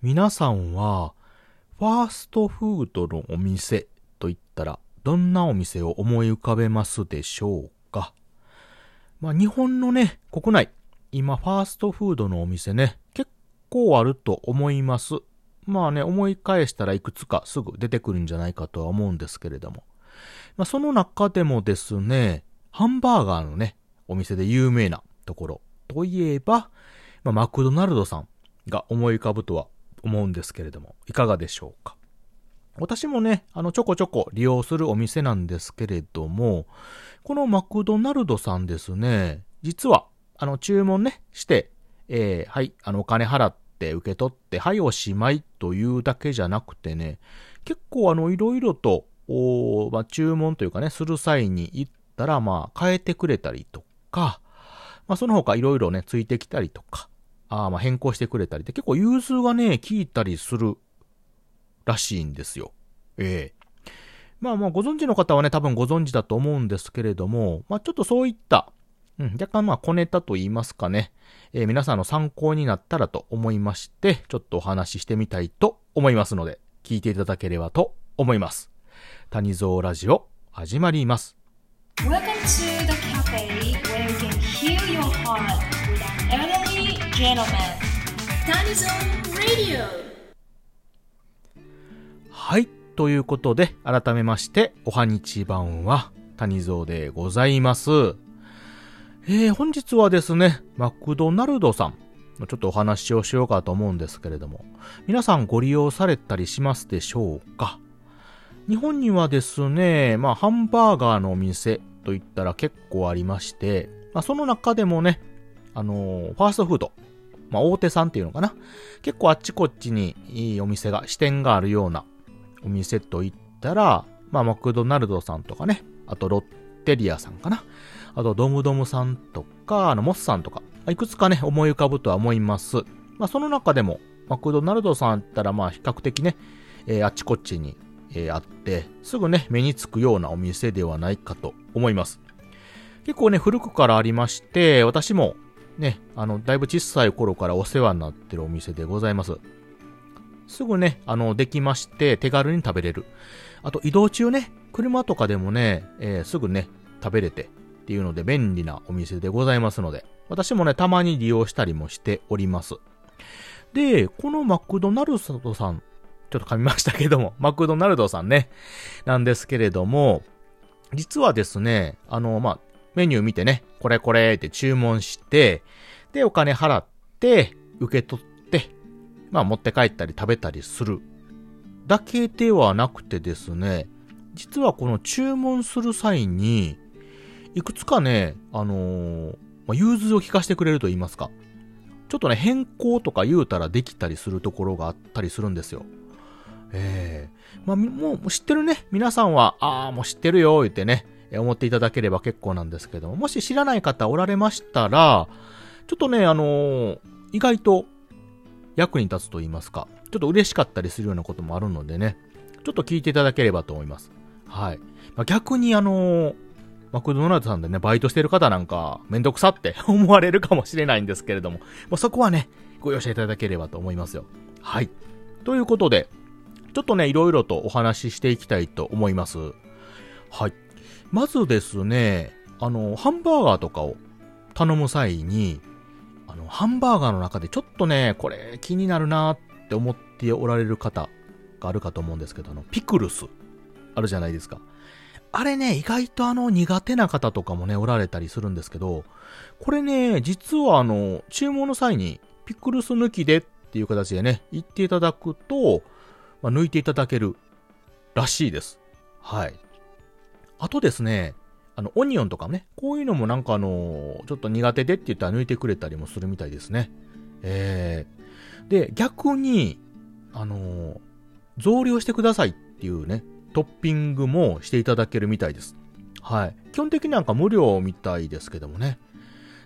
皆さんは、ファーストフードのお店と言ったら、どんなお店を思い浮かべますでしょうか？まあ、日本のね、国内、今、ファーストフードのお店ね、結構あると思います。まあね、思い返したらいくつかすぐ出てくるんじゃないかとは思うんですけれども。まあ、その中でもですね、ハンバーガーのね、お店で有名なところといえば、まあ、マクドナルドさんが思い浮かぶとは思うんですけれども、いかがでしょうか？私もね、あの、ちょこちょこ利用するお店なんですけれども、このマクドナルドさんですね、実は、あの、注文ね、して、えー、はい、あの、お金払って受け取って、はい、おしまいというだけじゃなくてね、結構あの、いろいろと、おまあ、注文というかね、する際に行ったら、まあ、変えてくれたりとか、まあ、その他いろいろね、ついてきたりとか、あまあ変更してくれたりって結構融通がね、効いたりするらしいんですよ。ええまあまあご存知の方はね、多分ご存知だと思うんですけれども、まあちょっとそういった、うん、若干まあ小ネタと言いますかね、えー、皆さんの参考になったらと思いまして、ちょっとお話ししてみたいと思いますので、聞いていただければと思います。谷蔵ラジオ、始まります。Welcome to the cafe where you can heal your heart with an はい。ということで、改めまして、おはにちばんは、谷蔵でございます。えー、本日はですね、マクドナルドさんのちょっとお話をしようかと思うんですけれども、皆さんご利用されたりしますでしょうか？日本にはですね、まあ、ハンバーガーのお店といったら結構ありまして、まあ、その中でもね、あのー、ファーストフード、まあ、大手さんっていうのかな。結構あっちこっちにいいお店が、支店があるようなお店といったら、まあ、マクドナルドさんとかね、あとロッテリアさんかな。あとドムドムさんとか、あの、モスさんとか、いくつかね、思い浮かぶとは思います。まあ、その中でも、マクドナルドさんったら、まあ、比較的ね、えー、あっちこっちに、えー、あって、すぐね、目につくようなお店ではないかと思います。結構ね、古くからありまして、私もね、あの、だいぶ小さい頃からお世話になってるお店でございます。すぐね、あの、できまして、手軽に食べれる。あと、移動中ね、車とかでもね、えー、すぐね、食べれてっていうので便利なお店でございますので、私もね、たまに利用したりもしております。で、このマクドナルドさん、ちょっと噛みましたけども、マクドナルドさんね、なんですけれども、実はですね、あの、まあ、メニュー見てね、これこれって注文して、で、お金払って、受け取ってまあ持って帰ったり食べたりするだけではなくてですね、実はこの注文する際に、いくつかね、あのー、まあ、融通を聞かせてくれると言いますか。ちょっとね、変更とか言うたらできたりするところがあったりするんですよ。ええー、まあ、もう知ってるね、皆さんは、ああ、もう知ってるよ、言ってね、思っていただければ結構なんですけども、もし知らない方おられましたら、ちょっとね、あのー、意外と役に立つと言いますか、ちょっと嬉しかったりするようなこともあるのでね、ちょっと聞いていただければと思います。はい。まあ、逆にあのー、マクドナルドさんでね、バイトしてる方なんか、めんどくさって 思われるかもしれないんですけれども、もうそこはね、ご容赦いただければと思いますよ。はい。ということで、ちょっとね、いろいろとお話ししていきたいと思います。はい。まずですね、あの、ハンバーガーとかを頼む際に、あの、ハンバーガーの中でちょっとね、これ気になるなって思っておられる方があるかと思うんですけど、あの、ピクルス、あるじゃないですか。あれね、意外とあの、苦手な方とかもね、おられたりするんですけど、これね、実はあの、注文の際に、ピクルス抜きでっていう形でね、言っていただくと、まあ、抜いていただけるらしいです。はい。あとですね、あの、オニオンとかね、こういうのもなんかあの、ちょっと苦手でって言ったら抜いてくれたりもするみたいですね。えー、で、逆に、あの、増量してくださいっていうね、トッピングもしていただけるみたいです。はい。基本的になんか無料みたいですけどもね。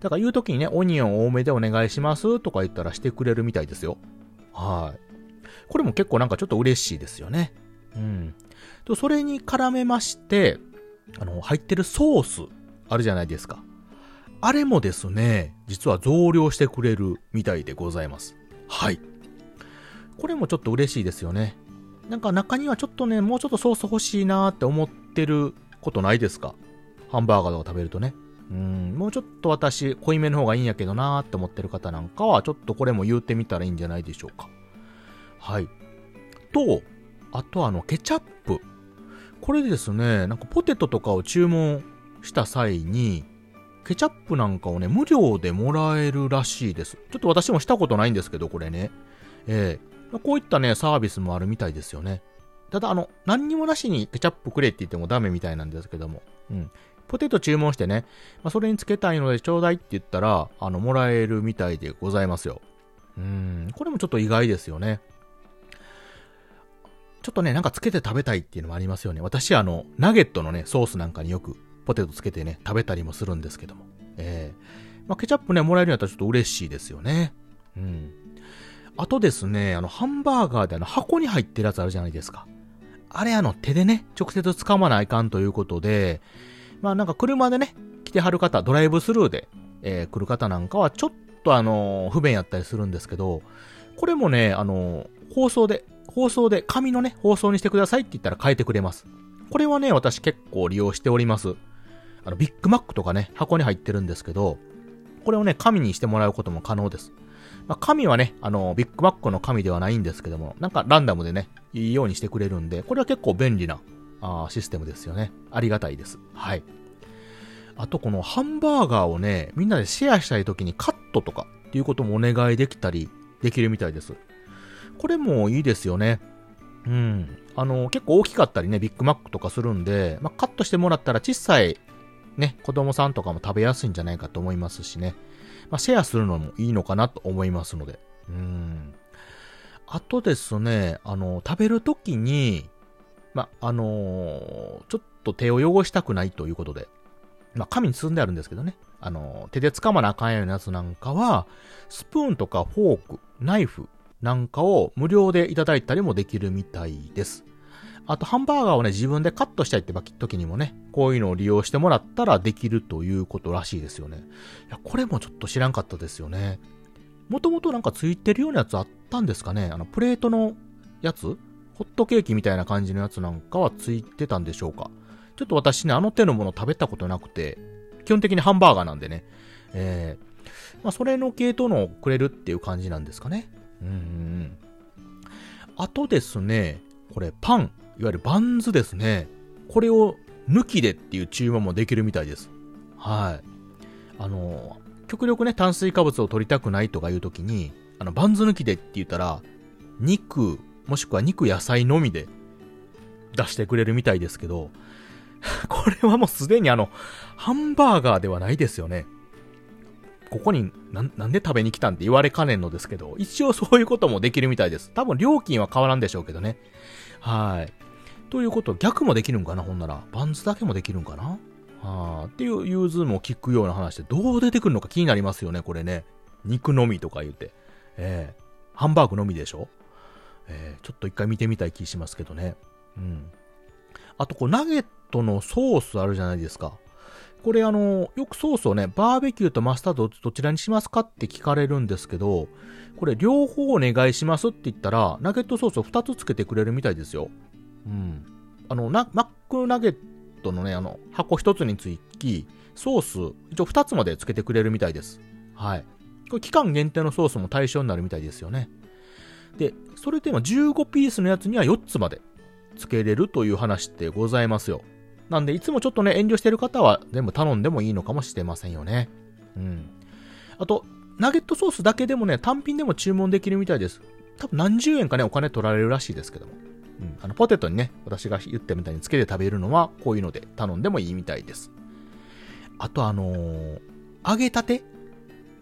だから言う時にね、オニオン多めでお願いしますとか言ったらしてくれるみたいですよ。はい。これも結構なんかちょっと嬉しいですよね。うん。と、それに絡めまして、あの、入ってるソース、あるじゃないですか。あれもですね、実は増量してくれるみたいでございます。はい。これもちょっと嬉しいですよね。なんか中にはちょっとね、もうちょっとソース欲しいなーって思ってることないですか？ハンバーガーとか食べるとね。うん、もうちょっと私、濃いめの方がいいんやけどなーって思ってる方なんかは、ちょっとこれも言うてみたらいいんじゃないでしょうか。はい。と、あとあの、ケチャップ。これですね、なんかポテトとかを注文した際に、ケチャップなんかをね、無料でもらえるらしいです。ちょっと私もしたことないんですけど、これね。ええー、こういったね、サービスもあるみたいですよね。ただ、あの、何にもなしにケチャップくれって言ってもダメみたいなんですけども。うん。ポテト注文してね、まあ、それにつけたいのでちょうだいって言ったら、あの、もらえるみたいでございますよ。うん。これもちょっと意外ですよね。ちょっとね、なんかつけて食べたいっていうのもありますよね。私、あの、ナゲットのね、ソースなんかによくポテトつけてね、食べたりもするんですけども。ええー、まあ、ケチャップね、もらえるんやったらちょっと嬉しいですよね。うん。あとですね、あの、ハンバーガーであの、箱に入ってるやつあるじゃないですか。あれあの、手でね、直接掴まないかんということで、まあなんか車でね、来てはる方、ドライブスルーで、えー、来る方なんかはちょっとあの、不便やったりするんですけど、これもね、あの、放送で放送で、紙のね、放送にしてくださいって言ったら変えてくれます。これはね、私結構利用しております。あの、ビッグマックとかね、箱に入ってるんですけど、これをね、紙にしてもらうことも可能です。まあ、紙はね、あの、ビッグマックの紙ではないんですけども、なんかランダムでね、いいようにしてくれるんで、これは結構便利なあシステムですよね。ありがたいです。はい。あと、このハンバーガーをね、みんなでシェアしたい時にカットとかっていうこともお願いできたり、できるみたいです。これもいいですよね。うん。あの、結構大きかったりね、ビッグマックとかするんで、まあ、カットしてもらったら小さい、ね、子供さんとかも食べやすいんじゃないかと思いますしね。まあ、シェアするのもいいのかなと思いますので。うん。あとですね、あの、食べるときに、まあ、あのー、ちょっと手を汚したくないということで、まあ、紙に包んであるんですけどね。あの、手で掴まなあかんようなやつなんかは、スプーンとかフォーク、ナイフ、なんかを無料でいただいたりもできるみたいです。あと、ハンバーガーをね、自分でカットしたいって時にもね、こういうのを利用してもらったらできるということらしいですよね。いや、これもちょっと知らんかったですよね。もともとなんかついてるようなやつあったんですかね？あの、プレートのやつ？ホットケーキみたいな感じのやつなんかはついてたんでしょうか？ちょっと私ね、あの手のもの食べたことなくて、基本的にハンバーガーなんでね、えー、まあ、それの系統のをくれるっていう感じなんですかね。うんうん。あとですね、これパン、いわゆるバンズですね。これを抜きでっていう注文もできるみたいです。はい。あの、極力ね、炭水化物を取りたくないとかいう時に、あの、バンズ抜きでって言ったら、肉、もしくは肉野菜のみで出してくれるみたいですけど、これはもうすでにあの、ハンバーガーではないですよね。ここにな、なんで食べに来たんって言われかねんのですけど、一応そういうこともできるみたいです。多分料金は変わらんでしょうけどね。はい。ということ、逆もできるんかな、ほんなら。バンズだけもできるんかなはあ、っていう融通も聞くような話で、どう出てくるのか気になりますよね、これね。肉のみとか言って。ええー、ハンバーグのみでしょえー、ちょっと一回見てみたい気しますけどね。うん。あと、こう、ナゲットのソースあるじゃないですか。これあの、よくソースをね、バーベキューとマスタードどちらにしますかって聞かれるんですけど、これ両方お願いしますって言ったら、ナゲットソースを2つつけてくれるみたいですよ。うん。あの、マックナゲットのね、あの、箱1つにつき、ソース、一応2つまでつけてくれるみたいです。はい。これ期間限定のソースも対象になるみたいですよね。で、それで今15ピースのやつには4つまでつけれるという話ってございますよ。なんで、いつもちょっとね、遠慮してる方は全部頼んでもいいのかもしれませんよね。うん。あと、ナゲットソースだけでもね、単品でも注文できるみたいです。多分何十円かね、お金取られるらしいですけども。うん。あの、ポテトにね、私が言ったみたいにつけて食べるのは、こういうので頼んでもいいみたいです。あと、あのー、揚げたて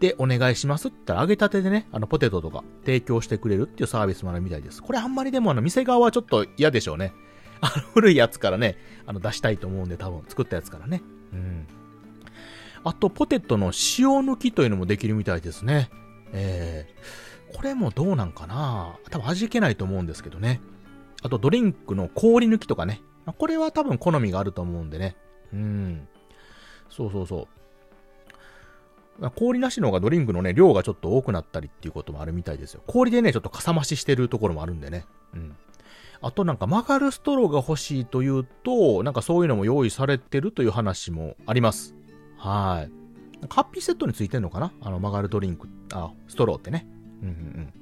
でお願いしますって言ったら、揚げたてでね、あの、ポテトとか提供してくれるっていうサービスもあるみたいです。これあんまりでもあの、店側はちょっと嫌でしょうね。あの、古いやつからね、あの、出したいと思うんで、多分、作ったやつからね。うん。あと、ポテトの塩抜きというのもできるみたいですね。えー、これもどうなんかな多分味気ないと思うんですけどね。あと、ドリンクの氷抜きとかね。これは多分好みがあると思うんでね。うん。そうそうそう。氷なしの方がドリンクのね、量がちょっと多くなったりっていうこともあるみたいですよ。氷でね、ちょっとかさ増ししてるところもあるんでね。うん。あとなんか曲がるストローが欲しいというと、なんかそういうのも用意されてるという話もあります。はい。ハッピーセットについてんのかな？あの曲がるドリンク、あ、ストローってね。うんうんうん。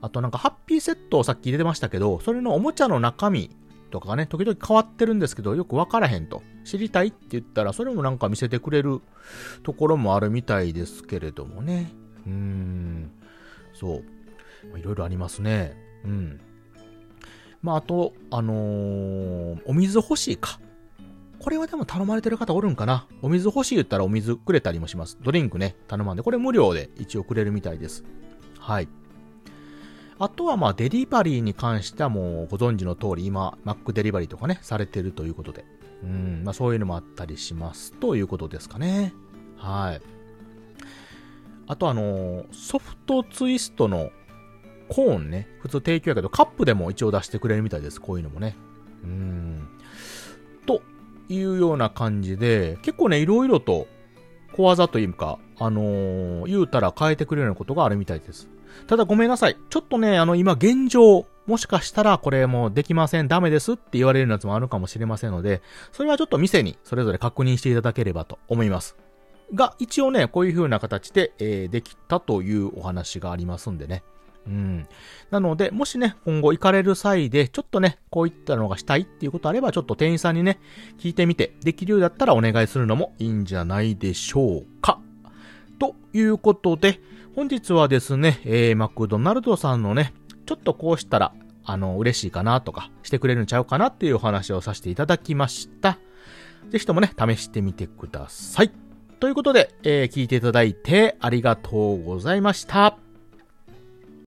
あとなんかハッピーセットをさっき入れてましたけど、それのおもちゃの中身とかがね、時々変わってるんですけど、よくわからへんと。知りたいって言ったら、それもなんか見せてくれるところもあるみたいですけれどもね。うーん。そう。いろいろありますね。うん。まあ、あと、あのー、お水欲しいか。これはでも頼まれてる方おるんかな？お水欲しい言ったらお水くれたりもします。ドリンクね、頼まんで。これ無料で一応くれるみたいです。はい。あとはまあデリバリーに関してはもうご存知の通り今、マックデリバリーとかね、されてるということで。うん、まあそういうのもあったりしますということですかね。はい。あとあのー、ソフトツイストのコーンね、普通提供やけどカップでも一応出してくれるみたいです。こういうのもね。うん。というような感じで、結構ね、いろいろと小技というか、あのー、言うたら変えてくれるようなことがあるみたいです。ただごめんなさい。ちょっとね、あの今現状、もしかしたらこれもうできません、ダメですって言われるやつもあるかもしれませんので、それはちょっと店にそれぞれ確認していただければと思います。が、一応ね、こういう風な形で、えー、できたというお話がありますんでね。うん。なので、もしね、今後行かれる際で、ちょっとね、こういったのがしたいっていうことあれば、ちょっと店員さんにね、聞いてみて、できるようだったらお願いするのもいいんじゃないでしょうか。ということで、本日はですね、えー、マクドナルドさんのね、ちょっとこうしたら、あの、嬉しいかなとか、してくれるんちゃうかなっていうお話をさせていただきました。ぜひともね、試してみてください。ということで、えー、聞いていただいてありがとうございました。